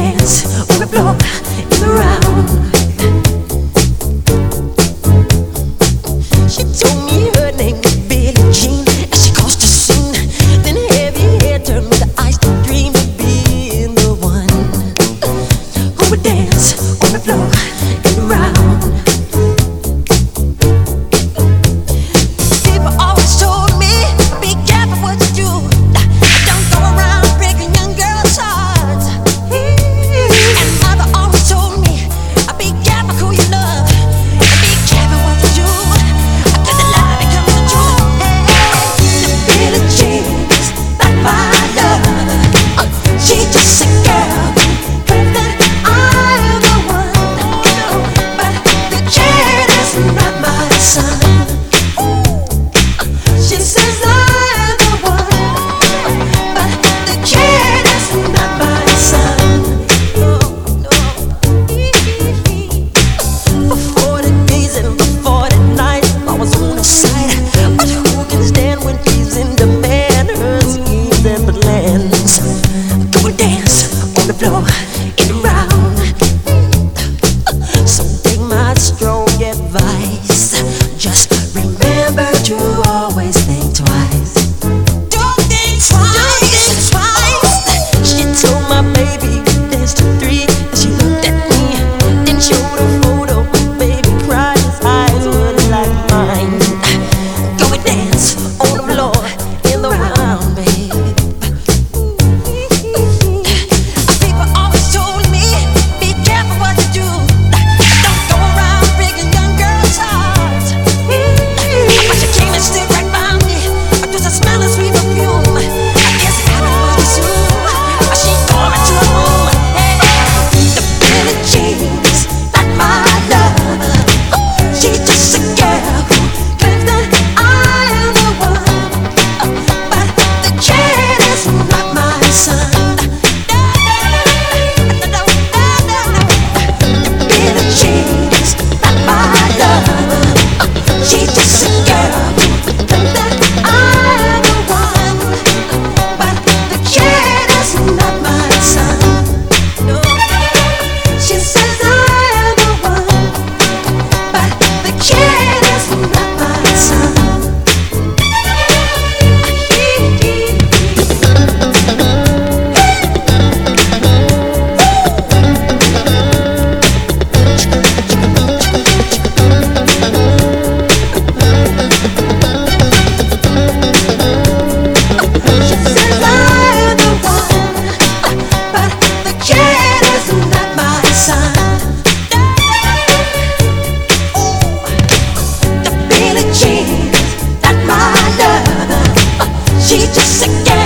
hands on the floor in the round. Yeah. yeah.